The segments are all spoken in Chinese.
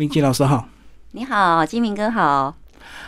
明吉老师好，你好，金明哥好。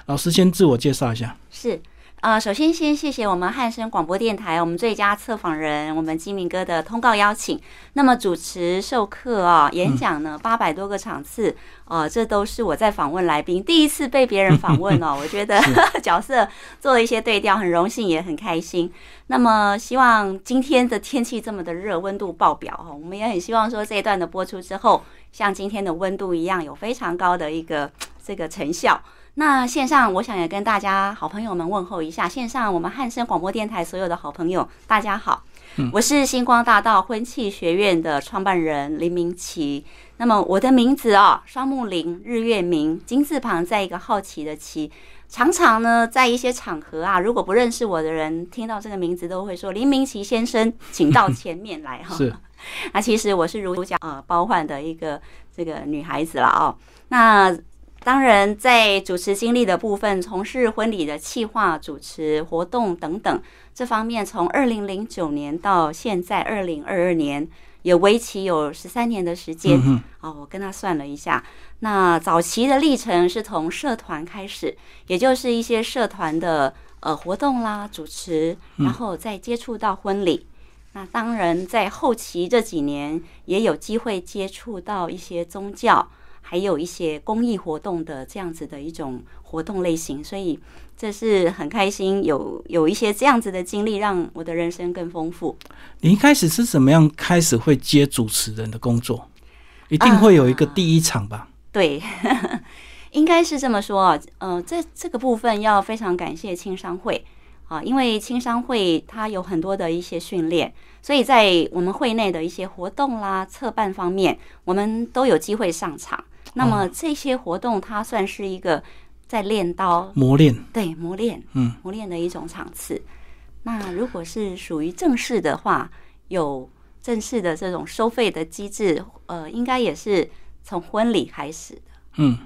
老师先自我介绍一下。是，呃，首先先谢谢我们汉声广播电台，我们最佳策访人，我们金明哥的通告邀请。那么主持授课啊，演讲呢，八百多个场次，呃，这都是我在访问来宾第一次被别人访问哦，我觉得 角色做了一些对调，很荣幸也很开心。那么希望今天的天气这么的热，温度爆表哈，我们也很希望说这一段的播出之后，像今天的温度一样，有非常高的一个 这个成效。那线上，我想也跟大家好朋友们问候一下。线上，我们汉声广播电台所有的好朋友，大家好，我是星光大道婚庆学院的创办人林明奇。那么我的名字哦，双木林，日月明，金字旁在一个好奇的奇。常常呢，在一些场合啊，如果不认识我的人听到这个名字，都会说林明奇先生，请到前面来哈。是，那其实我是如假呃包换的一个这个女孩子了哦。那当然，在主持经历的部分，从事婚礼的企划、主持活动等等这方面，从二零零九年到现在二零二二年，也为期有十三年的时间。哦，我跟他算了一下，那早期的历程是从社团开始，也就是一些社团的呃活动啦，主持，然后再接触到婚礼。那当然，在后期这几年，也有机会接触到一些宗教。还有一些公益活动的这样子的一种活动类型，所以这是很开心，有有一些这样子的经历，让我的人生更丰富。你一开始是怎么样开始会接主持人的工作？一定会有一个第一场吧？对，应该是这么说啊。呃，这这个部分要非常感谢青商会啊，因为青商会它有很多的一些训练，所以在我们会内的一些活动啦、策办方面，我们都有机会上场。那么这些活动，它算是一个在练刀磨练，对磨练，嗯，磨练的一种场次。那如果是属于正式的话，有正式的这种收费的机制，呃，应该也是从婚礼开始的。嗯，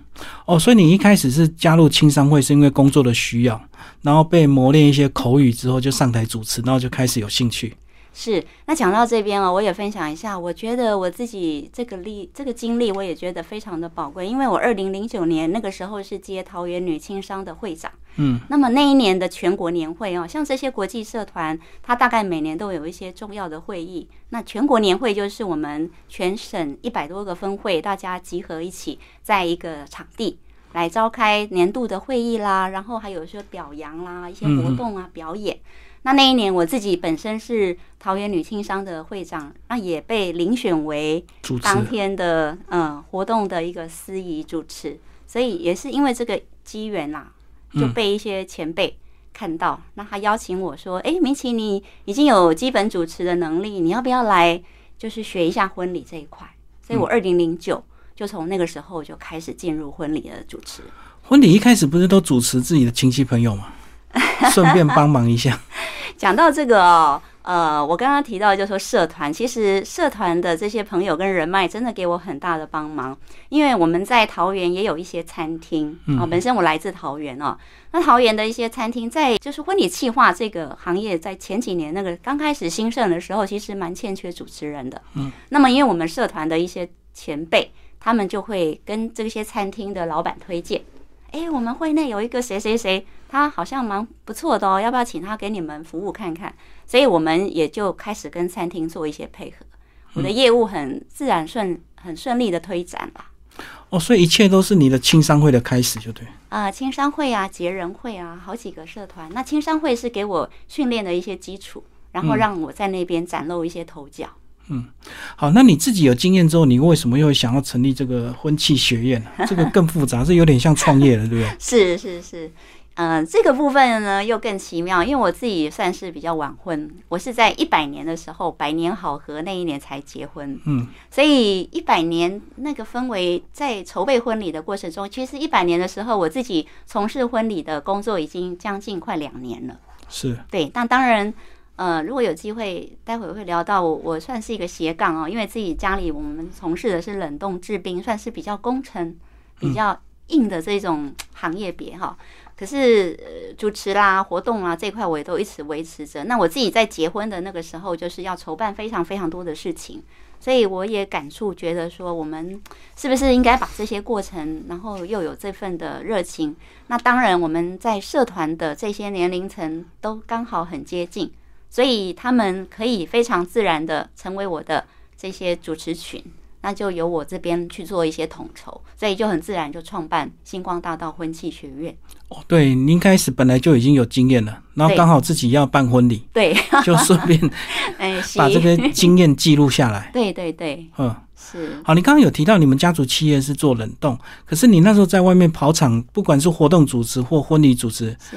哦，所以你一开始是加入青商会，是因为工作的需要，然后被磨练一些口语之后，就上台主持，然后就开始有兴趣。是，那讲到这边哦，我也分享一下。我觉得我自己这个历这个经历，我也觉得非常的宝贵。因为我二零零九年那个时候是接桃园女青商的会长，嗯，那么那一年的全国年会哦，像这些国际社团，它大概每年都有一些重要的会议。那全国年会就是我们全省一百多个分会，大家集合一起，在一个场地来召开年度的会议啦，然后还有说表扬啦，一些活动啊，表演。那那一年我自己本身是桃园女青商的会长，那也被遴选为当天的嗯活动的一个司仪主持，所以也是因为这个机缘啦，就被一些前辈看到，那他邀请我说：“哎，明奇，你已经有基本主持的能力，你要不要来就是学一下婚礼这一块？”所以我二零零九就从那个时候就开始进入婚礼的主持。婚礼一开始不是都主持自己的亲戚朋友吗？顺便帮忙一下。讲到这个哦，呃，我刚刚提到就说社团，其实社团的这些朋友跟人脉真的给我很大的帮忙。因为我们在桃园也有一些餐厅啊，本身我来自桃园哦，那桃园的一些餐厅在就是婚礼企划这个行业，在前几年那个刚开始兴盛的时候，其实蛮欠缺主持人的。嗯，那么因为我们社团的一些前辈，他们就会跟这些餐厅的老板推荐。哎，我们会内有一个谁谁谁，他好像蛮不错的哦，要不要请他给你们服务看看？所以我们也就开始跟餐厅做一些配合，我的业务很自然顺，很顺利的推展吧。哦，所以一切都是你的青商会的开始，就对啊，青商会啊，结人会啊，好几个社团。那青商会是给我训练的一些基础，然后让我在那边崭露一些头角。嗯，好，那你自己有经验之后，你为什么又想要成立这个婚庆学院呢？这个更复杂，这有点像创业了，对不对？是是是，嗯，这个部分呢又更奇妙，因为我自己算是比较晚婚，我是在一百年的时候，百年好合那一年才结婚，嗯，所以一百年那个氛围在筹备婚礼的过程中，其实一百年的时候，我自己从事婚礼的工作已经将近快两年了，是对，但当然。呃，如果有机会，待会会聊到我，我算是一个斜杠哦，因为自己家里我们从事的是冷冻制冰，算是比较工程、比较硬的这种行业别哈。可是主持啦、活动啦这块，我也都一直维持着。那我自己在结婚的那个时候，就是要筹办非常非常多的事情，所以我也感触，觉得说我们是不是应该把这些过程，然后又有这份的热情。那当然，我们在社团的这些年龄层都刚好很接近，所以他们可以非常自然的成为我的这些主持群。那就由我这边去做一些统筹，所以就很自然就创办星光大道婚庆学院。哦，对，您开始本来就已经有经验了，然后刚好自己要办婚礼，对，就顺便哎把这个经验记录下来。对对对，嗯，是。好，你刚刚有提到你们家族企业是做冷冻，可是你那时候在外面跑场，不管是活动主持或婚礼主持，是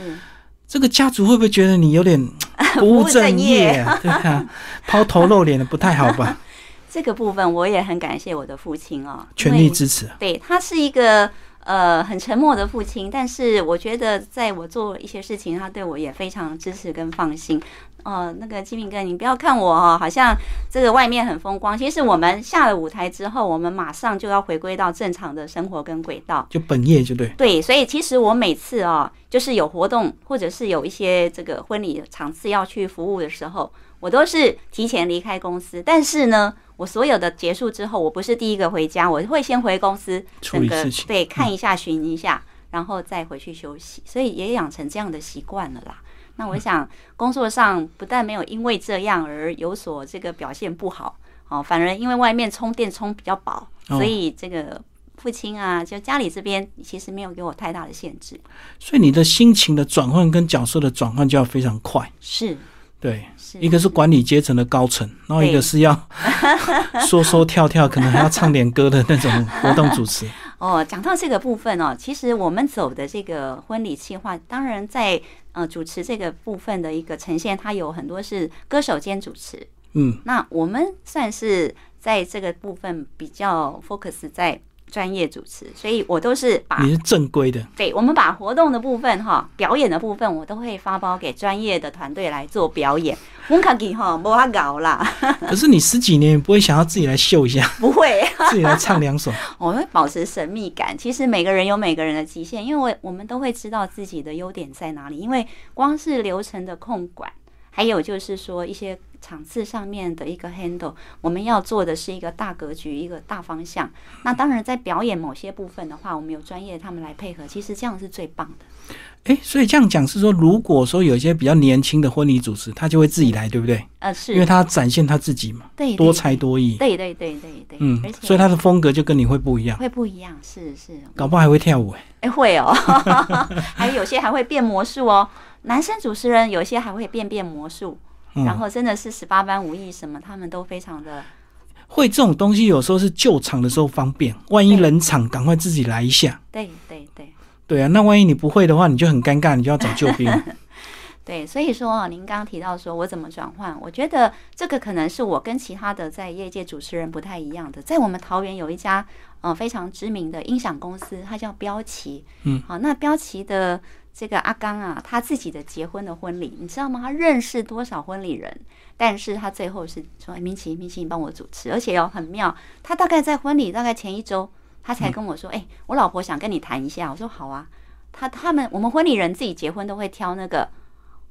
这个家族会不会觉得你有点 不务正业？对啊，抛头露脸的不太好吧？这个部分我也很感谢我的父亲哦，全力支持。对他是一个呃很沉默的父亲，但是我觉得在我做一些事情，他对我也非常支持跟放心。哦，那个金明哥，你不要看我哦，好像这个外面很风光，其实我们下了舞台之后，我们马上就要回归到正常的生活跟轨道，就本业就对。对，所以其实我每次哦，就是有活动或者是有一些这个婚礼场次要去服务的时候，我都是提前离开公司，但是呢。我所有的结束之后，我不是第一个回家，我会先回公司，整个对看一下、巡一下，然后再回去休息。所以也养成这样的习惯了啦。那我想工作上不但没有因为这样而有所这个表现不好，哦，反而因为外面充电充比较饱，所以这个父亲啊，就家里这边其实没有给我太大的限制。所以你的心情的转换跟角色的转换就要非常快。是。对，一个是管理阶层的高层，然后一个是要 说说跳跳，可能还要唱点歌的那种活动主持。哦，讲到这个部分哦，其实我们走的这个婚礼计划，当然在呃主持这个部分的一个呈现，它有很多是歌手兼主持。嗯，那我们算是在这个部分比较 focus 在。专业主持，所以我都是把你是正规的。对，我们把活动的部分哈，表演的部分，我都会发包给专业的团队来做表演。我卡给哈，不怕搞啦。可是你十几年不会想要自己来秀一下？不会，自己来唱两首。我会保持神秘感。其实每个人有每个人的极限，因为我我们都会知道自己的优点在哪里。因为光是流程的控管，还有就是说一些。场次上面的一个 handle，我们要做的是一个大格局、一个大方向。那当然，在表演某些部分的话，我们有专业他们来配合，其实这样是最棒的。哎，所以这样讲是说，如果说有一些比较年轻的婚礼主持，他就会自己来，对不对？呃，是，因为他展现他自己嘛，对，多才多艺，对对对对对，嗯，所以他的风格就跟你会不一样，会不一样，是是，搞不好还会跳舞，哎，会哦，还有有些还会变魔术哦，男生主持人有些还会变变魔术。然后真的是十八般武艺，什么他们都非常的会。这种东西有时候是救场的时候方便，万一冷场，赶快自己来一下。对对对，对啊，那万一你不会的话，你就很尴尬，你就要找救兵。对，所以说啊您刚刚提到说我怎么转换，我觉得这个可能是我跟其他的在业界主持人不太一样的。在我们桃园有一家呃非常知名的音响公司，它叫标旗。嗯，好，那标旗的。这个阿刚啊，他自己的结婚的婚礼，你知道吗？他认识多少婚礼人？但是他最后是说：“明奇，明奇，你帮我主持。”而且哦，很妙，他大概在婚礼大概前一周，他才跟我说：“哎，我老婆想跟你谈一下。”我说：“好啊。”他他们我们婚礼人自己结婚都会挑那个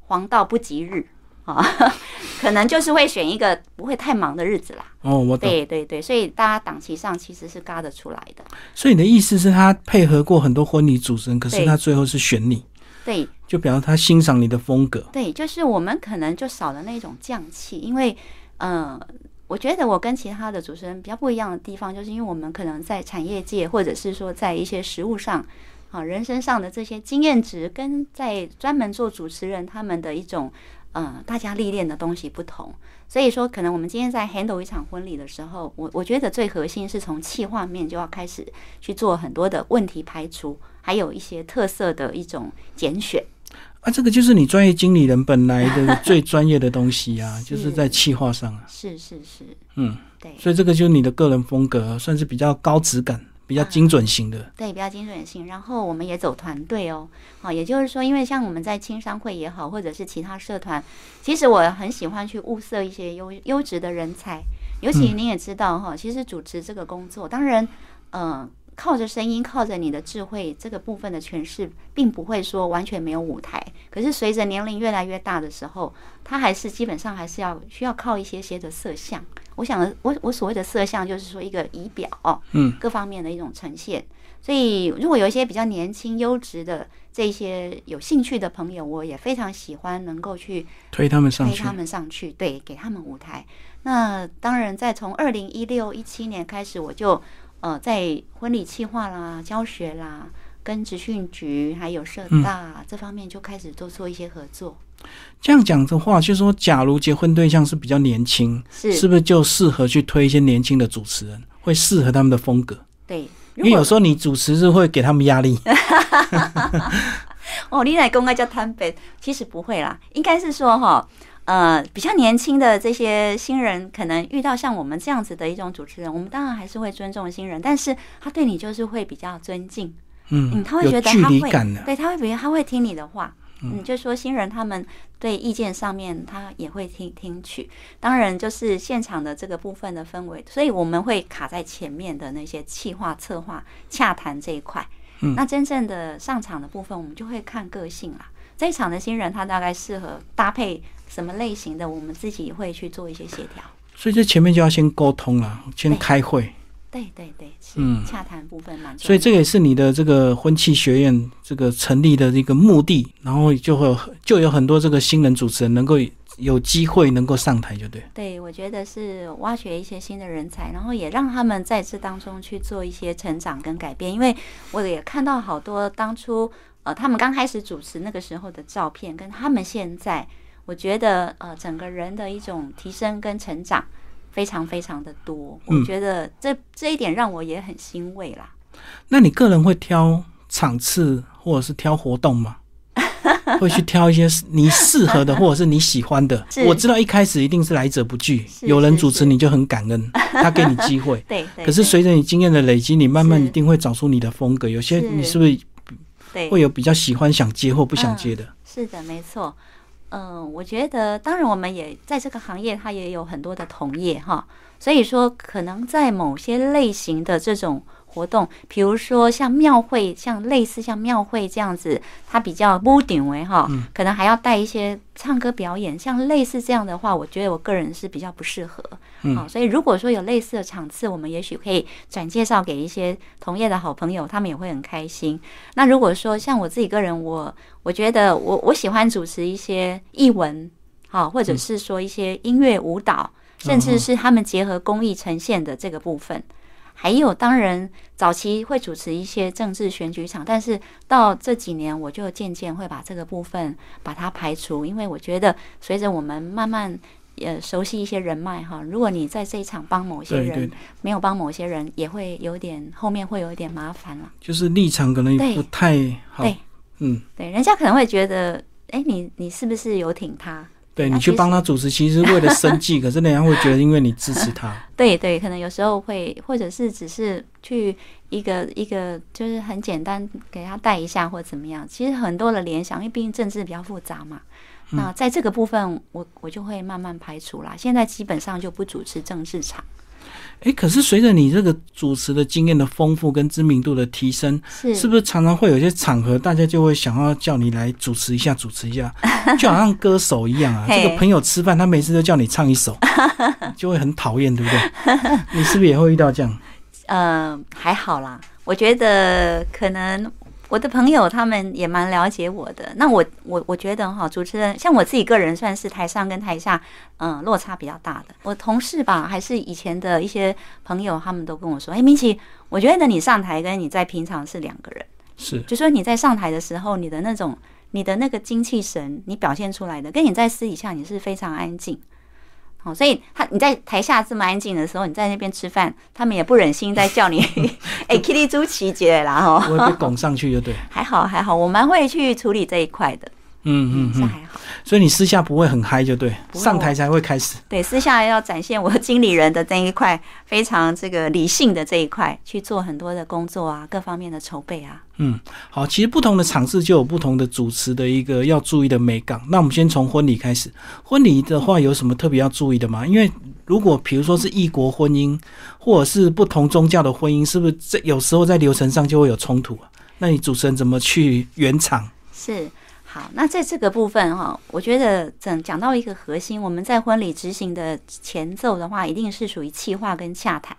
黄道不吉日啊，可能就是会选一个不会太忙的日子啦。哦，我懂。对对对，所以大家档期上其实是嘎得出来的。所以你的意思是他配合过很多婚礼主持人，可是他最后是选你。对，就表示他欣赏你的风格。对，就是我们可能就少了那种匠气，因为，呃，我觉得我跟其他的主持人比较不一样的地方，就是因为我们可能在产业界，或者是说在一些实务上，啊，人生上的这些经验值，跟在专门做主持人他们的一种，呃，大家历练的东西不同。所以说，可能我们今天在 handle 一场婚礼的时候，我我觉得最核心是从气画面就要开始去做很多的问题排除。还有一些特色的一种拣选啊，这个就是你专业经理人本来的 最专业的东西啊，就是在气划上啊。是是是，嗯，对，所以这个就是你的个人风格，算是比较高质感、比较精准型的。对，比较精准型。然后我们也走团队哦，好，也就是说，因为像我们在青商会也好，或者是其他社团，其实我很喜欢去物色一些优优质的人才。尤其您也知道哈，其实主持这个工作，当然，嗯。靠着声音，靠着你的智慧，这个部分的诠释，并不会说完全没有舞台。可是随着年龄越来越大的时候，他还是基本上还是要需要靠一些些的色相，我想我我所谓的色相就是说一个仪表，嗯，各方面的一种呈现。所以如果有一些比较年轻、优质的这些有兴趣的朋友，我也非常喜欢能够去推他们上去，推他们上去，对，给他们舞台。那当然，在从二零一六一七年开始，我就呃在婚礼企划啦、教学啦，跟职训局还有社大这方面就开始多做一些合作。这样讲的话，就是说，假如结婚对象是比较年轻，是是不是就适合去推一些年轻的主持人，会适合他们的风格？对，因为有时候你主持是会给他们压力。哦，你来公开叫摊北，其实不会啦，应该是说哈，呃，比较年轻的这些新人，可能遇到像我们这样子的一种主持人，我们当然还是会尊重新人，但是他对你就是会比较尊敬，嗯，他会觉得他会，对，他会比他会听你的话。嗯，就说新人他们对意见上面，他也会听听取。当然，就是现场的这个部分的氛围，所以我们会卡在前面的那些企划、策划、洽谈这一块。嗯，那真正的上场的部分，我们就会看个性啦。这一场的新人，他大概适合搭配什么类型的，我们自己会去做一些协调。所以这前面就要先沟通了，先开会。对对对，是嗯洽谈部分蛮重要。所以这个也是你的这个婚庆学院这个成立的一个目的，然后就会有就有很多这个新人主持人能够有机会能够上台，就对。对，我觉得是挖掘一些新的人才，然后也让他们在这当中去做一些成长跟改变。因为我也看到好多当初呃他们刚开始主持那个时候的照片，跟他们现在，我觉得呃整个人的一种提升跟成长非常非常的多。我觉得这这一点让我也很欣慰啦。那你个人会挑场次或者是挑活动吗？会去挑一些你适合的，或者是你喜欢的。我知道一开始一定是来者不拒，有人主持你就很感恩，他给你机会。对对。可是随着你经验的累积，你慢慢一定会找出你的风格。有些你是不是会有比较喜欢想接或不想接的？是的，没错。嗯、我觉得当然我们也在这个行业，它也有很多的同业哈，所以说可能在某些类型的这种活动，比如说像庙会，像类似像庙会这样子，它比较屋顶为哈，可能还要带一些唱歌表演，像类似这样的话，我觉得我个人是比较不适合。嗯好，所以如果说有类似的场次，我们也许可以转介绍给一些同业的好朋友，他们也会很开心。那如果说像我自己个人，我我觉得我我喜欢主持一些艺文，好，或者是说一些音乐舞蹈，甚至是他们结合公益呈现的这个部分。还有，当然早期会主持一些政治选举场，但是到这几年，我就渐渐会把这个部分把它排除，因为我觉得随着我们慢慢。也，熟悉一些人脉哈。如果你在这一场帮某些人，对对，没有帮某些人，也会有点后面会有一点麻烦了。就是立场可能对不太好。对嗯，对，人家可能会觉得，哎，你你是不是有挺他？对你去帮他主持，其实是为了生计，可是人家会觉得因为你支持他。对对，可能有时候会，或者是只是去一个一个，就是很简单给他带一下或怎么样。其实很多的联想，因为毕竟政治比较复杂嘛。那在这个部分，我我就会慢慢排除啦。现在基本上就不主持政治场，哎，可是随着你这个主持的经验的丰富跟知名度的提升，是是不是常常会有一些场合，大家就会想要叫你来主持一下，主持一下，就好像歌手一样啊。这个朋友吃饭，他每次都叫你唱一首，就会很讨厌，对不对？你是不是也会遇到这样？呃，还好啦。我觉得可能我的朋友他们也蛮了解我的。那我我我觉得哈，主持人像我自己个人算是台上跟台下，嗯、落差比较大的。我同事吧，还是以前的一些朋友，他们都跟我说：“哎，明奇，我觉得你上台跟你在平常是两个人。是就说你在上台的时候，你的那种你的那个精气神，你表现出来的，跟你在私底下你是非常安静。”好，所以他你在台下这么安静的时候，你在那边吃饭，他们也不忍心再叫你，哎，Kitty 朱琪姐啦哈，我会被 拱上去，就对。还好还好，我蛮会去处理这一块的，嗯嗯嗯，是还好。所以你私下不会很嗨，就对，上台才会开始。对，私下要展现我经理人的这一块，非常这个理性的这一块，去做很多的工作啊，各方面的筹备啊。嗯，好，其实不同的场次就有不同的主持的一个要注意的美感。那我们先从婚礼开始，婚礼的话有什么特别要注意的吗？因为如果比如说是异国婚姻，或者是不同宗教的婚姻，是不是这有时候在流程上就会有冲突啊？那你主持人怎么去圆场？是好。那在这个部分哈，我觉得整讲到一个核心，我们在婚礼执行的前奏的话，一定是属于气划跟洽谈。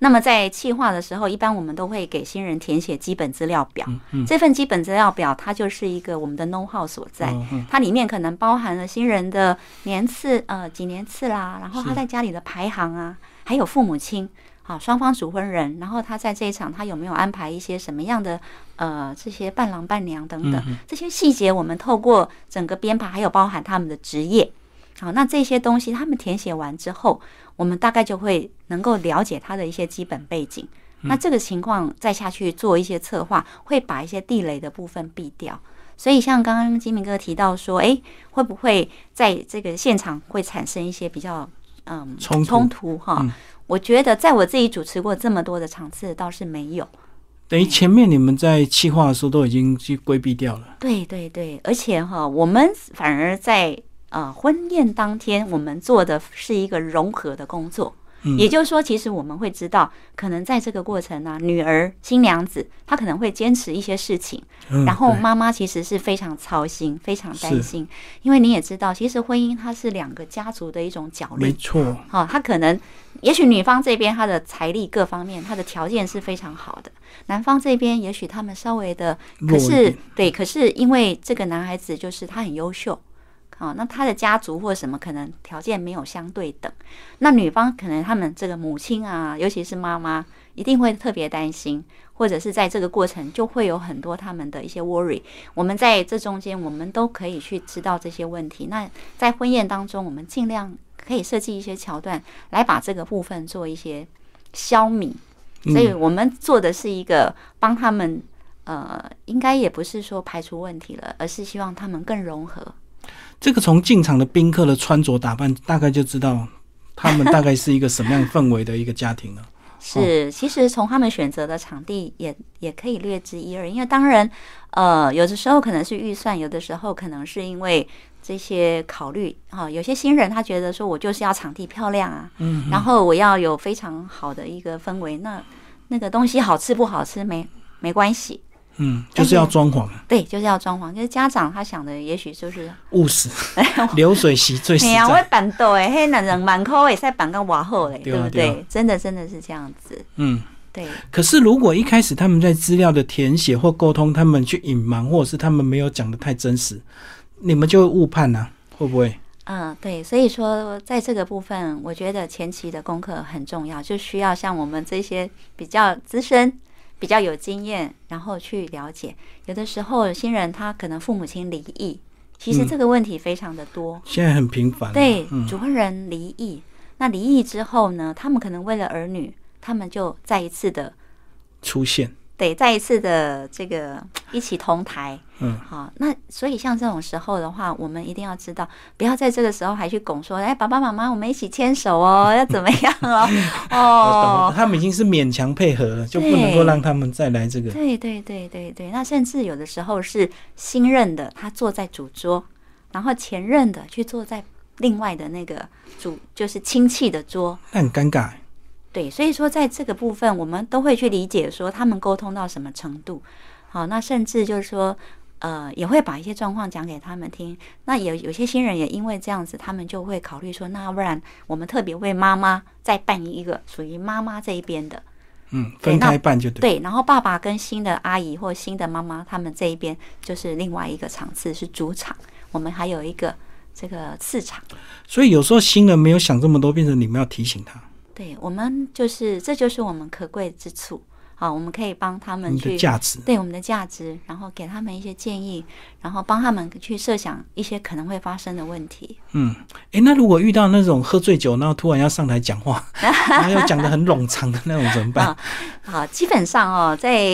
那么在气划的时候，一般我们都会给新人填写基本资料表。这份基本资料表，它就是一个我们的 know how 所在。它里面可能包含了新人的年次，呃，几年次啦，然后他在家里的排行啊，还有父母亲。好，双方主婚人，然后他在这一场，他有没有安排一些什么样的呃这些伴郎伴娘等等这些细节，我们透过整个编排，还有包含他们的职业，好，那这些东西他们填写完之后，我们大概就会能够了解他的一些基本背景。那这个情况再下去做一些策划，会把一些地雷的部分避掉。所以像刚刚金明哥提到说，哎，会不会在这个现场会产生一些比较嗯冲突哈？我觉得在我自己主持过这么多的场次，倒是没有。等于前面你们在企划的时候都已经去规避掉了。对对对，而且哈，我们反而在呃婚宴当天，我们做的是一个融合的工作。也就是说，其实我们会知道，可能在这个过程呢，女儿新娘子她可能会坚持一些事情，然后妈妈其实是非常操心、非常担心，因为你也知道，其实婚姻它是两个家族的一种角力，没错。好，他可能也许女方这边她的财力各方面，她的条件是非常好的，男方这边也许他们稍微的，可是对，可是因为这个男孩子就是他很优秀。哦，那他的家族或什么可能条件没有相对等，那女方可能他们这个母亲啊，尤其是妈妈，一定会特别担心，或者是在这个过程就会有很多他们的一些 worry。我们在这中间，我们都可以去知道这些问题。那在婚宴当中，我们尽量可以设计一些桥段来把这个部分做一些消弭。所以我们做的是一个帮他们，呃，应该也不是说排除问题了，而是希望他们更融合。这个从进场的宾客的穿着打扮，大概就知道他们大概是一个什么样氛围的一个家庭了。是，其实从他们选择的场地也也可以略知一二。因为当然，呃，有的时候可能是预算，有的时候可能是因为这些考虑哈。有些新人他觉得说，我就是要场地漂亮啊，嗯，然后我要有非常好的一个氛围。那那个东西好吃不好吃没没关系。嗯，就是要装潢。对，就是要装潢。就是家长他想的，也许就是务实，流水席最实在。我板豆哎，嘿，男人满口也在板个瓦后嘞，对不对？真的，真的是这样子。嗯，对。可是如果一开始他们在资料的填写或沟通，他们去隐瞒，或者是他们没有讲的太真实，你们就会误判呢？会不会？嗯，对。所以说，在这个部分，我觉得前期的功课很重要，就需要像我们这些比较资深。比较有经验，然后去了解。有的时候新人他可能父母亲离异，其实这个问题非常的多。现在很频繁。对，主婚人离异，那离异之后呢，他们可能为了儿女，他们就再一次的出现。得再一次的这个一起同台，嗯，好，那所以像这种时候的话，我们一定要知道，不要在这个时候还去拱说，哎，爸爸妈妈，我们一起牵手哦，要怎么样 哦？哦，他们已经是勉强配合了，就不能够让他们再来这个。对对对对对，那甚至有的时候是新任的他坐在主桌，然后前任的去坐在另外的那个主，就是亲戚的桌，那很尴尬。对，所以说在这个部分，我们都会去理解说他们沟通到什么程度。好，那甚至就是说，呃，也会把一些状况讲给他们听。那有有些新人也因为这样子，他们就会考虑说，那要不然我们特别为妈妈再办一个属于妈妈这一边的，嗯，分开办就对。对，然后爸爸跟新的阿姨或新的妈妈他们这一边就是另外一个场次是主场，我们还有一个这个次场。所以有时候新人没有想这么多，变成你们要提醒他。对我们就是，这就是我们可贵之处。好，我们可以帮他们去价值，对我们的价值，然后给他们一些建议，然后帮他们去设想一些可能会发生的问题。嗯，哎，那如果遇到那种喝醉酒，然后突然要上台讲话，然后又讲的很冗长的那种，怎么办？好，基本上哦，在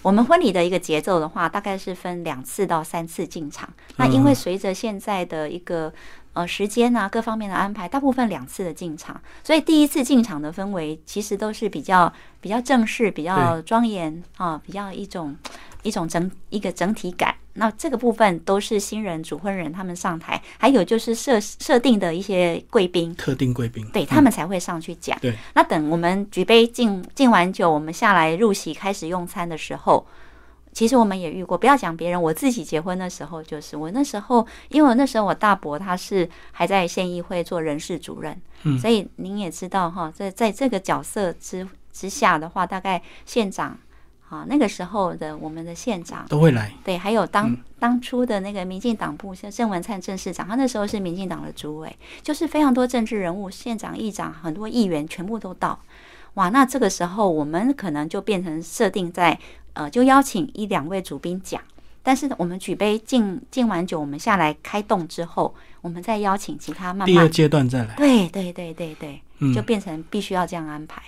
我们婚礼的一个节奏的话，大概是分两次到三次进场。那因为随着现在的一个。呃，时间啊，各方面的安排，大部分两次的进场，所以第一次进场的氛围其实都是比较比较正式、比较庄严啊，比较一种一种整一个整体感。那这个部分都是新人、主婚人他们上台，还有就是设设定的一些贵宾，特定贵宾，对他们才会上去讲。对，那等我们举杯敬敬完酒，我们下来入席开始用餐的时候。其实我们也遇过，不要讲别人，我自己结婚的时候，就是我那时候，因为我那时候我大伯他是还在县议会做人事主任，嗯所以您也知道哈，在在这个角色之之下的话，大概县长啊那个时候的我们的县长。都会来。对，还有当、嗯当初的那个民进党部，像郑文灿郑市长，他那时候是民进党的主委，就是非常多政治人物、县长、议长，很多议员全部都到。哇，那这个时候我们可能就变成设定在呃，就邀请一两位主宾讲，但是我们举杯敬敬完酒，我们下来开动之后，我们再邀请其他慢慢第二。阶段再来。对对对对对，嗯就变成必须要这样安排。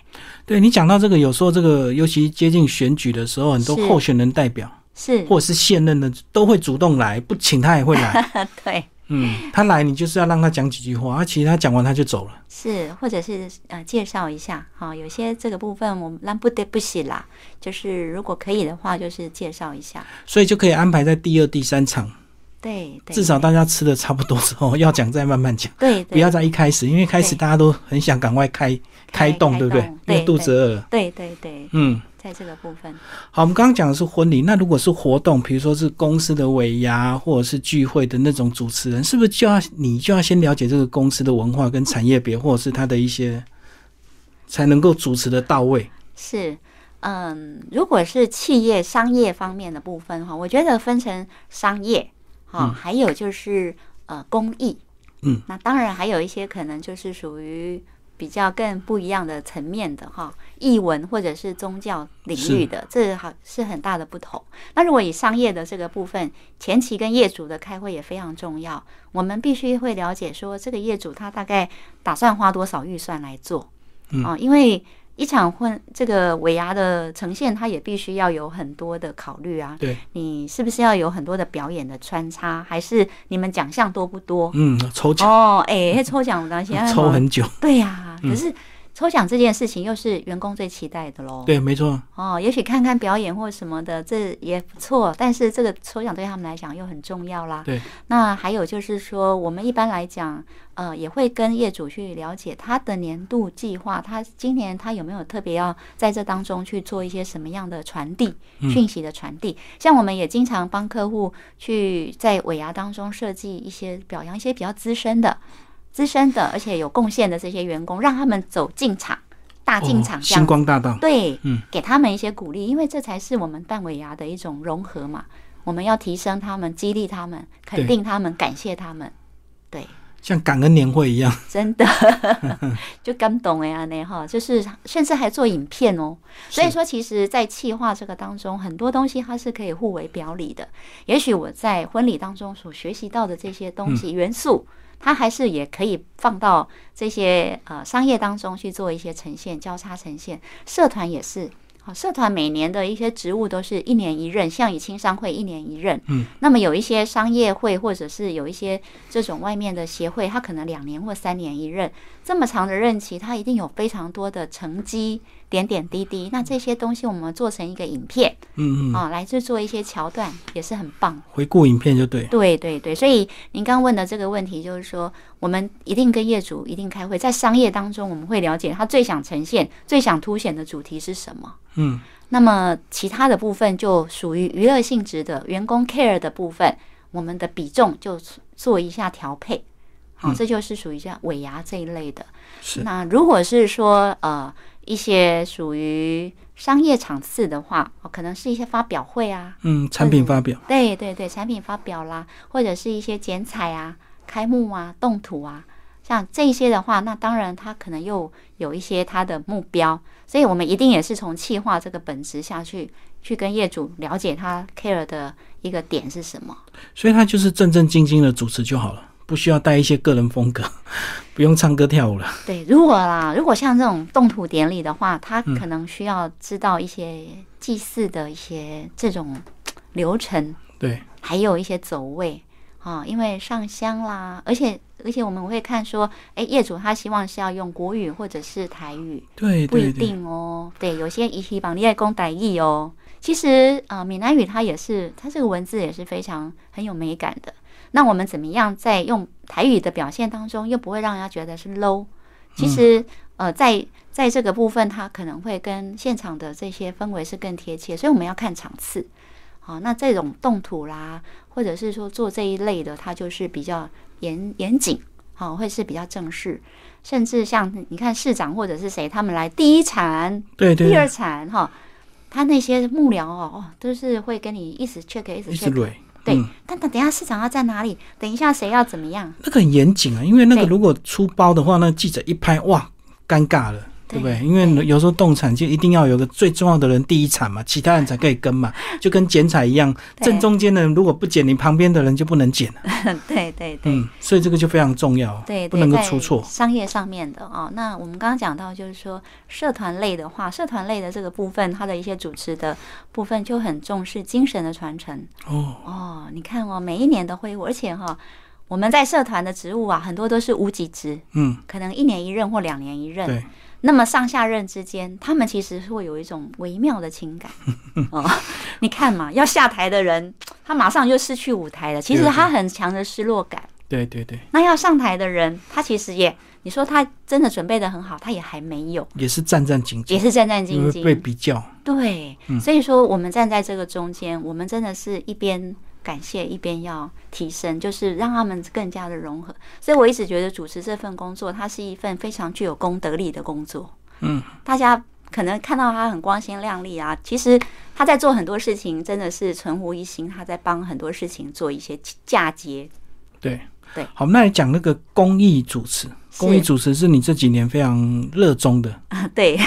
对你讲到这个，有时候这个尤其接近选举的时候，很多候选人代表是，或者是现任的都会主动来，不请他也会来。对。嗯，他来你就是要让他讲几句话，啊，其实他讲完他就走了。是，或者是呃介绍一下哈、有些这个部分我们让不得不洗啦，就是如果可以的话，就是介绍一下。所以就可以安排在第二、第三场，对对，至少大家吃的差不多之后，要讲再慢慢讲，对对，不要在一开始，因为一开始大家都很想赶快开开动，对不对？因为肚子饿了。对对对，嗯，在这个部分好，我们刚刚讲的是婚礼，那如果是活动，比如说是公司的尾牙或者是聚会的那种主持人，是不是就要你就要先了解这个公司的文化跟产业别，或者是它的一些，才能够主持的到位？是。嗯，如果是企业商业方面的部分哈，我觉得分成商业哈，还有就是呃公益，嗯，那当然还有一些可能就是属于比较更不一样的层面的哈，译文或者是宗教领域的，这好是很大的不同。那如果以商业的这个部分，前期跟业主的开会也非常重要，我们必须会了解说这个业主他大概打算花多少预算来做，嗯啊，因为。一场婚这个尾牙的呈现，它也必须要有很多的考虑啊。对，你是不是要有很多的表演的穿插？还是你们奖项多不多？嗯，抽奖、哦，哎、抽奖的现在抽很久，对呀、嗯可是抽奖这件事情又是员工最期待的喽。对，没错，哦，也许看看表演或什么的，这也不错。但是这个抽奖对他们来讲又很重要啦。对。那还有就是说，我们一般来讲，呃，也会跟业主去了解他的年度计划，他今年他有没有特别要在这当中去做一些什么样的传递、嗯讯息的传递。像我们也经常帮客户去在尾牙当中设计一些表扬一些比较资深的。资深的，而且有贡献的这些员工，让他们走进场、大进场星光大道，对，嗯，给他们一些鼓励，因为这才是我们半尾牙的一种融合嘛。我们要提升他们，激励他们，肯定他们，感谢他们。对，像感恩年会一样。真的 就感动哎呀，那哈，就是甚至还做影片哦。所以说，其实，在企划这个当中，很多东西它是可以互为表里的。也许我在婚礼当中所学习到的这些东西元素。它还是也可以放到这些呃商业当中去做一些呈现，交叉呈现。社团也是，好，社团每年的一些职务都是一年一任，像以青商会一年一任。嗯，那么有一些商业会或者是有一些这种外面的协会，它可能两年或三年一任，这么长的任期，它一定有非常多的成绩点点滴滴。那这些东西我们做成一个影片嗯嗯，啊，来制作一些桥段，也是很棒。回顾影片就对。对对对，所以您刚问的这个问题，就是说，我们一定跟业主一定开会，在商业当中，我们会了解他最想呈现、最想凸显的主题是什么。嗯，那么其他的部分就属于娱乐性质的员工 care 的部分，我们的比重就做一下调配。好，这就是属于像尾牙这一类的。是那如果是说呃一些属于商业场次的话，哦可能是一些发表会啊，嗯，产品发表，对对对，产品发表啦，或者是一些剪彩啊、开幕啊、动土啊，像这些的话，那当然他可能又有一些他的目标，所以我们一定也是从企划这个本质下去，去跟业主了解他 care 的一个点是什么。所以他就是正正经经的主持就好了，不需要带一些个人风格，不用唱歌跳舞了。对，如果啦，如果像这种动土典礼的话，他可能需要知道一些祭祀的一些这种流程，对，还有一些走位啊，因为上香啦，而且而且我们会看说，哎，业主他希望是要用国语或者是台语，不一对对对，定哦。对，有些希望你也讲台语哦。其实呃，闽南语它也是，它这个文字也是非常很有美感的。那我们怎么样在用台语的表现当中，又不会让人家觉得是 low？其实呃，在在这个部分，它可能会跟现场的这些氛围是更贴切，所以我们要看场次。好，那这种动土啦，或者是说做这一类的，它就是比较严严谨，好，会是比较正式。甚至像你看市长或者是谁，他们来第一产，对对，第二产哈，他那些幕僚哦，都是会跟你一直 check 一直 check，对。但等等下市长要在哪里？等一下谁要怎么样？那个很严谨啊，因为那个如果出包的话，那记者一拍，哇，尴尬了。对不对？因为有时候动产就一定要有个最重要的人第一产嘛，其他人才可以跟嘛，就跟剪彩一样，正中间的人如果不剪，你旁边的人就不能剪 了。对对对，嗯，所以这个就非常重要，对，不能够出错。商业上面的哦，那我们刚刚讲到，就是说社团类的话，社团类的这个部分，它的一些主持的部分就很重视精神的传承。哦哦，你看哦，每一年的会务，而且哈，我们在社团的职务啊，很多都是无几职，嗯，可能一年一任或两年一任，对。那么上下任之间，他们其实会有一种微妙的情感 哦。你看嘛，要下台的人，他马上就失去舞台了。其实他很强的失落感。对对对。那要上台的人，他其实也，你说他真的准备的很好，他也还没有，也是战战兢兢，也是战战兢兢，被比较。对，所以说我们站在这个中间，我们真的是一边。感谢一边要提升，就是让他们更加的融合。所以我一直觉得主持这份工作，它是一份非常具有公德力的工作。嗯，大家可能看到他很光鲜亮丽啊，其实他在做很多事情，真的是存乎一心，他在帮很多事情做一些嫁接。对对，好，那你讲那个公益主持，公益主持是你这几年非常热衷的啊？对，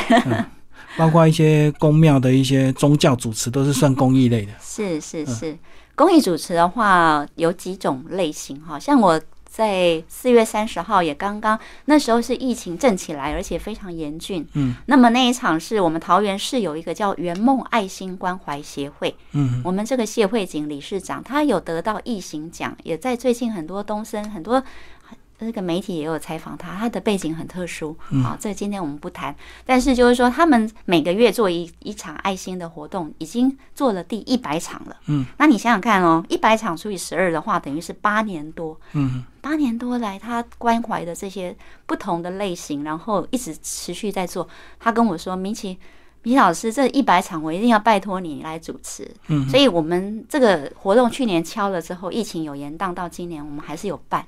包括一些公庙的一些宗教主持，都是算公益类的。是 是是。公益主持的话有几种类型哈，像我在四月三十号也刚刚那时候是疫情正起来，而且非常严峻。嗯，那么那一场是我们桃园市有一个叫圆梦爱心关怀协会。嗯，我们这个谢慧景理事长他有得到异行奖，也在最近很多东森很多。那个媒体也有采访他，他的背景很特殊，好，这今天我们不谈。但是就是说，他们每个月做一一场爱心的活动，已经做了第一百场了。嗯，那你想想看哦，一百场除以十二的话，等于是八年多。嗯，八年多来，他关怀的这些不同的类型，然后一直持续在做。他跟我说，明奇。李老师，这一百场我一定要拜托你来主持。嗯，所以我们这个活动去年敲了之后，疫情有延宕到今年，我们还是有办。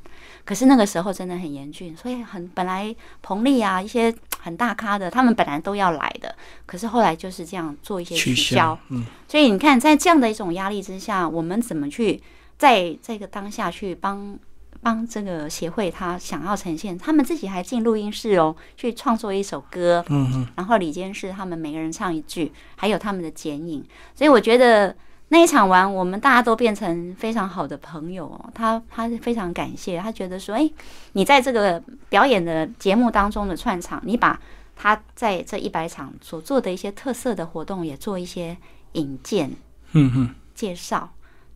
可是那个时候真的很严峻，所以很本来彭丽啊一些 很大咖的，他们本来都要来的，可是后来就是这样做一些取消。嗯，所以你看，在这样的一种压力之下，我们怎么去在这个当下去帮？帮这个协会，他想要呈现，他们自己还进录音室哦，去创作一首歌，嗯嗯，然后李监事他们每个人唱一句，还有他们的剪影，所以我觉得那一场完，我们大家都变成非常好的朋友。哦他他非常感谢，他觉得说，哎，你在这个表演的节目当中的串场，你把他在这一百场所做的一些特色的活动也做一些引荐，嗯哼，介绍。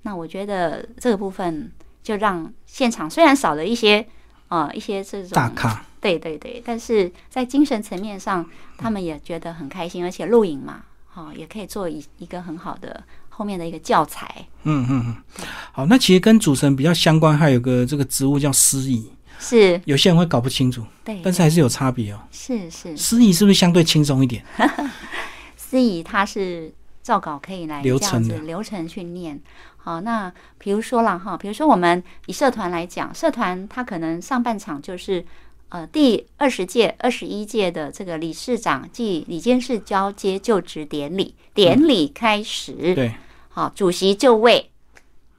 那我觉得这个部分。就让现场虽然少了一些，呃，一些这种大咖，对对对，但是在精神层面上，他们也觉得很开心，而且录影嘛，哈，也可以做一一个很好的后面的一个教材。嗯嗯嗯，好，那其实跟主持人比较相关，还有个这个职务叫司仪，是有些人会搞不清楚，对，但是还是有差别哦。是是，司仪是不是相对轻松一点？司仪他是照稿可以来流程的流程去念。好，那比如说了哈，比如说我们以社团来讲，社团它可能上半场就是呃第二十届、二十一届的这个理事长暨理监事交接就职典礼，典礼开始，对，好，主席就位，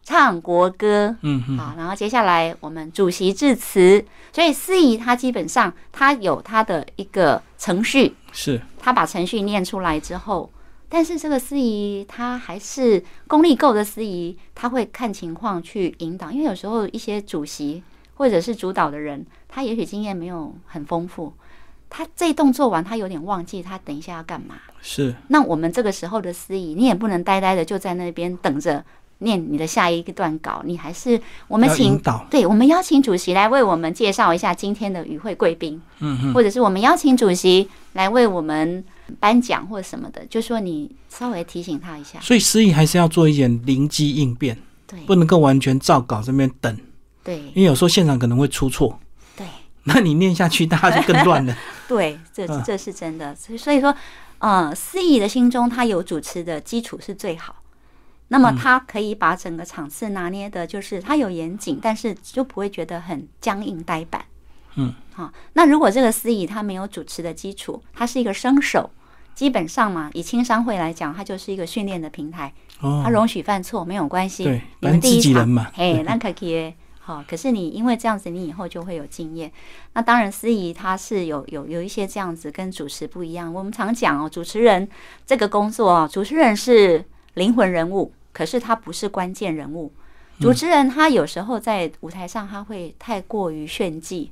唱国歌，嗯，好，然后接下来我们主席致辞，所以司仪他基本上他有他的一个程序，是。他把程序念出来之后。但是这个司仪他还是功力够的司仪，他会看情况去引导，因为有时候一些主席或者是主导的人，他也许经验没有很丰富，他这一动作完，他有点忘记他等一下要干嘛。是，那我们这个时候的司仪，你也不能呆呆的就在那边等着念你的下一个段稿，你还是我们请对，我们邀请主席来为我们介绍一下今天的与会贵宾，嗯，或者是我们邀请主席来为我们。颁奖或者什么的，就说你稍微提醒他一下。所以司仪还是要做一点灵机应变，对，不能够完全照稿这边等，对，因为有时候现场可能会出错，对，那你念下去，大家就更乱了。对，这这是真的。所以所以说，呃，司仪的心中他有主持的基础是最好，那么他可以把整个场次拿捏的，就是他有严谨，但是就不会觉得很僵硬呆板。嗯，好。那如果这个司仪他没有主持的基础，他是一个生手，基本上嘛，以青商会来讲，它就是一个训练的平台。哦，他容许犯错没有关系，对，你们第自一场己人嘛，嘿，那可以。好，可是你因为这样子，你以后就会有经验。那当然，司仪他是有有有一些这样子跟主持不一样。我们常讲哦，主持人这个工作哦，主持人是灵魂人物，可是他不是关键人物。主持人他有时候在舞台上他会太过于炫技。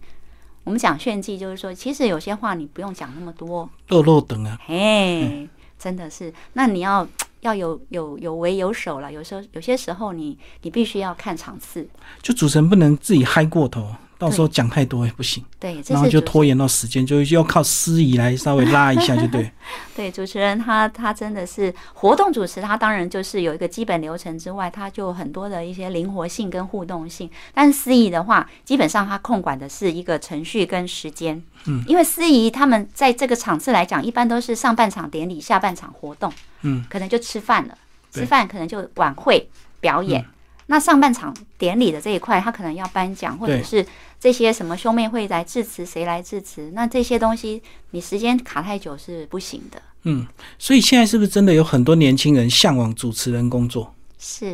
我们讲炫技，就是说，其实有些话你不用讲那么多，漏漏等啊，嘿，真的是。那你要。要有有有为有守了，有时候有些时候你你必须要看场次，就主持人不能自己嗨过头，到时候讲太多也不行。对，然后就拖延到时间，就要靠司仪来稍微拉一下，就对。对，主持人他他真的是活动主持，他当然就是有一个基本流程之外，他就很多的一些灵活性跟互动性。但是司仪的话，基本上他控管的是一个程序跟时间。嗯，因为司仪他们在这个场次来讲，一般都是上半场典礼，下半场活动。嗯，可能就吃饭了，吃饭可能就晚会表演。那上半场典礼的这一块，他可能要颁奖，或者是这些什么兄妹会来致辞，谁来致辞？那这些东西你时间卡太久是不行的。嗯，所以现在是不是真的有很多年轻人向往主持人工作？是，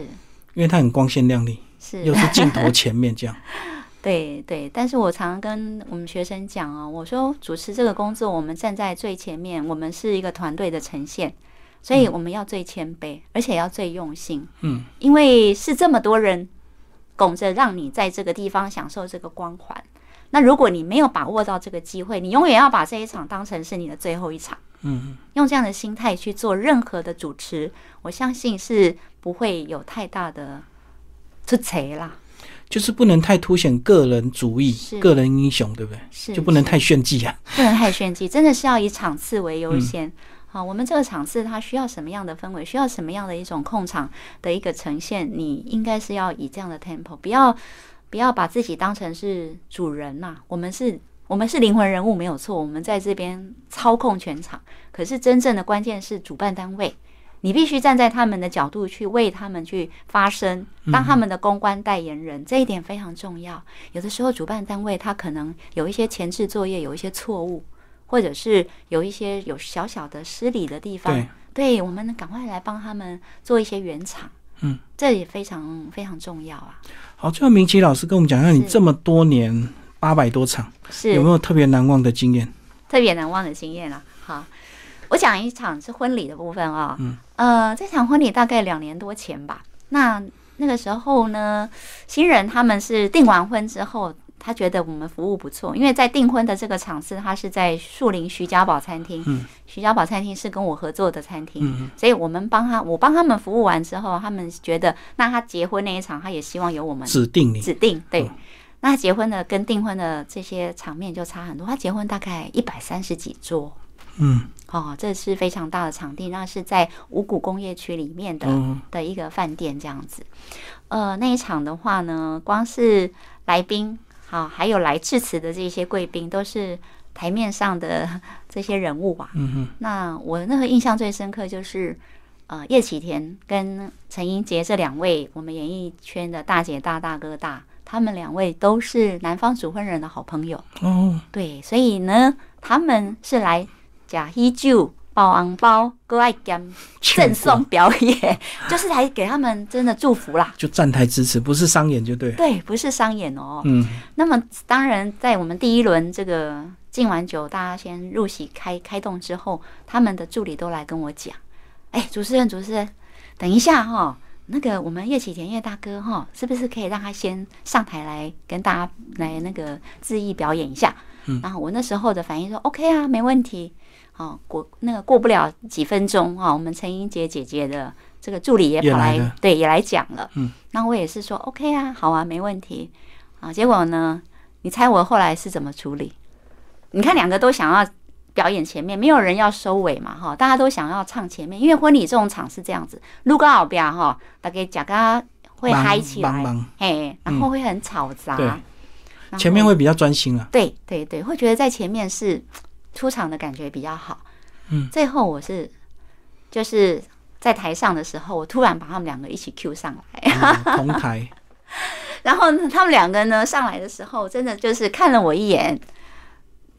因为他很光鲜亮丽，是又是镜头前面这样。对对，但是我常常跟我们学生讲哦，我说主持这个工作，我们站在最前面，我们是一个团队的呈现。所以我们要最谦卑，而且要最用心。嗯，因为是这么多人拱着让你在这个地方享受这个光环。那如果你没有把握到这个机会，你永远要把这一场当成是你的最后一场。嗯，用这样的心态去做任何的主持，我相信是不会有太大的出贼啦。就是不能太凸显个人主义、个人英雄，对不对？是，就不能太炫技啊，不能太炫技，真的是要以场次为优先。好，我们这个场次它需要什么样的氛围？需要什么样的一种控场的一个呈现？你应该是要以这样的 tempo，不要不要把自己当成是主人呐。我们是，我们是灵魂人物没有错，我们在这边操控全场。可是真正的关键是主办单位，你必须站在他们的角度去为他们去发声，当他们的公关代言人，这一点非常重要。有的时候主办单位他可能有一些前置作业，有一些错误。或者是有一些有小小的失礼的地方，对，我们赶快来帮他们做一些圆场，嗯，这也非常非常重要啊。好，最后明奇老师跟我们讲一下，你这么多年八百多场，是。有没有特别难忘的经验？特别难忘的经验啊，好，我讲一场是婚礼的部分啊，嗯，呃，这场婚礼大概两年多前吧，那那个时候呢，新人他们是订完婚之后。他觉得我们服务不错，因为在订婚的这个场次，他是在树林徐家宝餐厅。嗯，徐家宝餐厅是跟我合作的餐厅。嗯所以我们帮他，我帮他们服务完之后，他们觉得，那他结婚那一场，他也希望有我们指定你指定。对，那结婚的跟订婚的这些场面就差很多。他结婚大概一百三十几桌。嗯，哦，这是非常大的场地，那是在五谷工业区里面的的一个饭店这样子。呃，那一场的话呢，光是来宾。好，还有来致辞的这些贵宾，都是台面上的 这些人物啊。嗯哼。那我那个印象最深刻就是，呃，叶启田跟陈英杰这两位我们演艺圈的大姐大、大哥大，他们两位都是南方主婚人的好朋友。哦。对，所以呢，他们是来假依旧。包红包，赠送表演，就是来给他们真的祝福啦，就站台支持，不是商演就对。对，不是商演哦。嗯。那么当然，在我们第一轮这个敬完酒，大家先入席开开动之后，他们的助理都来跟我讲：“哎，主持人，主持人，等一下哈，那个我们叶启田叶大哥哈，是不是可以让他先上台来跟大家来那个致意表演一下？”嗯。然后我那时候的反应说：“OK 啊，没问题。”哦，过那个过不了几分钟啊，我们陈英杰姐姐的这个助理也跑来，对，也来讲了。嗯，那我也是说 OK 啊，好啊，没问题啊。结果呢，你猜我后来是怎么处理？你看，两个都想要表演前面，没有人要收尾嘛，哈，大家都想要唱前面，因为婚礼这种场是这样子，如果后边哈，大概假个会嗨起来，嘿，然后会很吵杂，前面会比较专心啊。对对对，会觉得在前面是。出场的感觉比较好，嗯，最后我是就是在台上的时候，我突然把他们两个一起 Q 上来，同台。然后他们两个呢上来的时候，真的就是看了我一眼。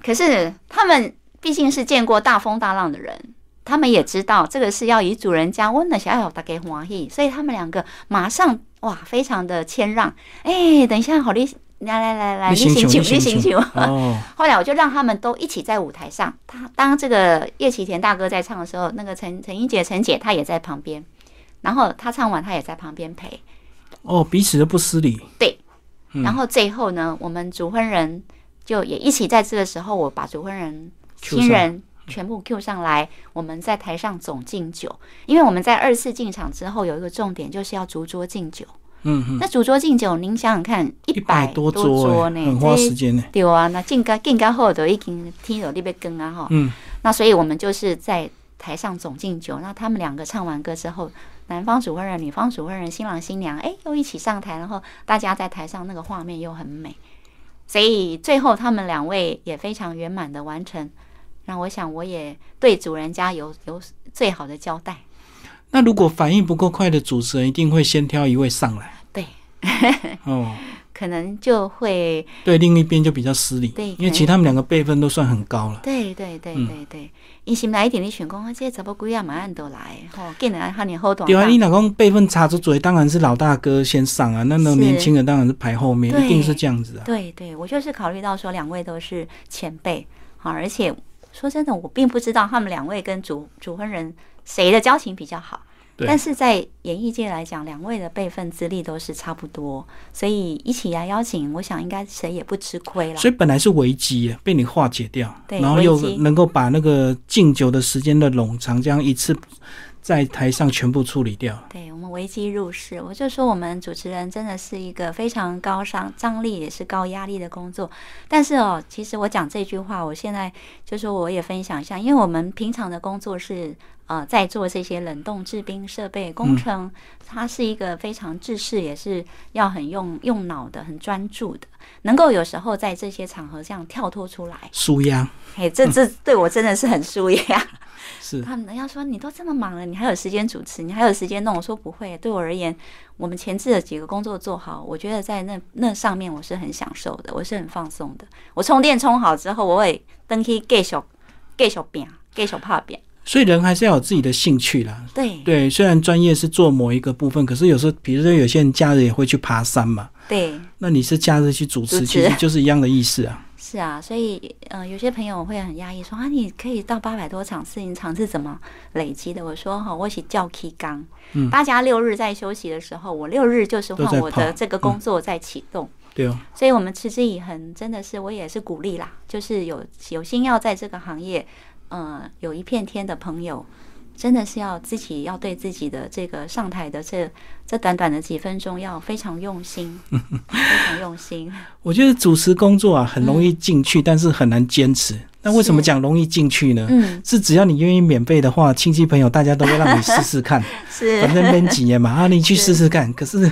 可是他们毕竟是见过大风大浪的人，他们也知道这个是要以主人家温的小小的给欢喜，所以他们两个马上哇，非常的谦让。哎，等一下，好利。来来来来，你请请，你请请。后来我就让他们都一起在舞台上。他当这个叶启田大哥在唱的时候，那个陈陈英姐陈姐她也在旁边。然后他唱完，他也在旁边陪。哦，彼此都不失礼。对。然后最后呢，我们主婚人就也一起在这个时候，我把主婚人新人全部 Q 上来。我们在台上总敬酒，因为我们在二次进场之后有一个重点，就是要逐桌敬酒。嗯，那主桌敬酒，您想想看，一百多桌呢，很花时间呢。对啊，那敬干敬干后头已经听到那边跟啊哈。嗯，那所以我们就是在台上总敬酒，那他们两个唱完歌之后，男方主婚人、女方主婚人、新郎新娘，哎，又一起上台，然后大家在台上那个画面又很美，所以最后他们两位也非常圆满的完成。那我想我也对主人家有有最好的交代。那如果反应不够快的主持人，一定会先挑一位上来。对，哦，可能就会对另一边就比较失礼。对，因为其他们两个辈分都算很高了。对对对对对，你先来一点，你选工，这些怎么贵啊？马上都来，吼，给人喊你后端。对啊，你老公辈分差出嘴，当然是老大哥先上啊。那那年轻人当然是排后面，一定是这样子啊。对对，我就是考虑到说两位都是前辈，好，而且说真的，我并不知道他们两位跟主主婚人。谁的交情比较好？但是在演艺界来讲，两位的辈分资历都是差不多，所以一起来邀请，我想应该谁也不吃亏了。所以本来是危机啊，被你化解掉，然后又能够把那个敬酒的时间的冗长，这样一次在台上全部处理掉。对我们危机入市，我就说我们主持人真的是一个非常高商张力也是高压力的工作。但是哦，其实我讲这句话，我现在就说我也分享一下，因为我们平常的工作是。呃，在做这些冷冻制冰设备工程，它是一个非常制式，也是要很用用脑的，很专注的，能够有时候在这些场合这样跳脱出来，舒压。哎，这这对我真的是很舒压。是他们人家说你都这么忙了，你还有时间主持，你还有时间弄？我说不会，对我而言，我们前置的几个工作做好，我觉得在那那上面我是很享受的，我是很放松的。我充电充好之后，我会登去继续继续变，继续拍变。所以人还是要有自己的兴趣啦。对对，虽然专业是做某一个部分，可是有时候，比如说有些人假日也会去爬山嘛。对。那你是假日去主持，其实就是一样的意思啊。是啊，所以呃，有些朋友会很压抑，说啊，你可以到八百多场试营场是怎么累积的？我说哈，我是叫 K 刚，嗯，大家六日在休息的时候，我六日就是换我的这个工作在启动。对哦。所以我们持之以恒，真的是我也是鼓励啦，就是有有心要在这个行业。嗯，有一片天的朋友，真的是要自己要对自己的这个上台的这这短短的几分钟要非常用心，非常用心。我觉得主持工作啊，很容易进去，但是很难坚持。那为什么讲容易进去呢？嗯，是只要你愿意免费的话，亲戚朋友大家都会让你试试看。是，反正编几年嘛，啊，你去试试看。可是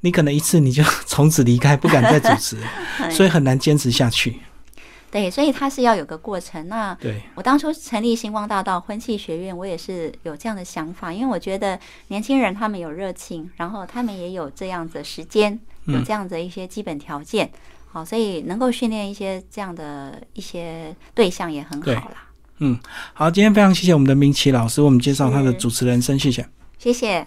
你可能一次你就从此离开，不敢再主持，所以很难坚持下去。对，所以它是要有个过程。那对我当初成立星光大道婚庆学院，我也是有这样的想法，因为我觉得年轻人他们有热情，然后他们也有这样的时间，有这样的一些基本条件，好，所以能够训练一些这样的一些对象也很好啦。嗯，好，今天非常谢谢我们的明奇老师，我们介绍他的主持人生，谢谢，谢谢。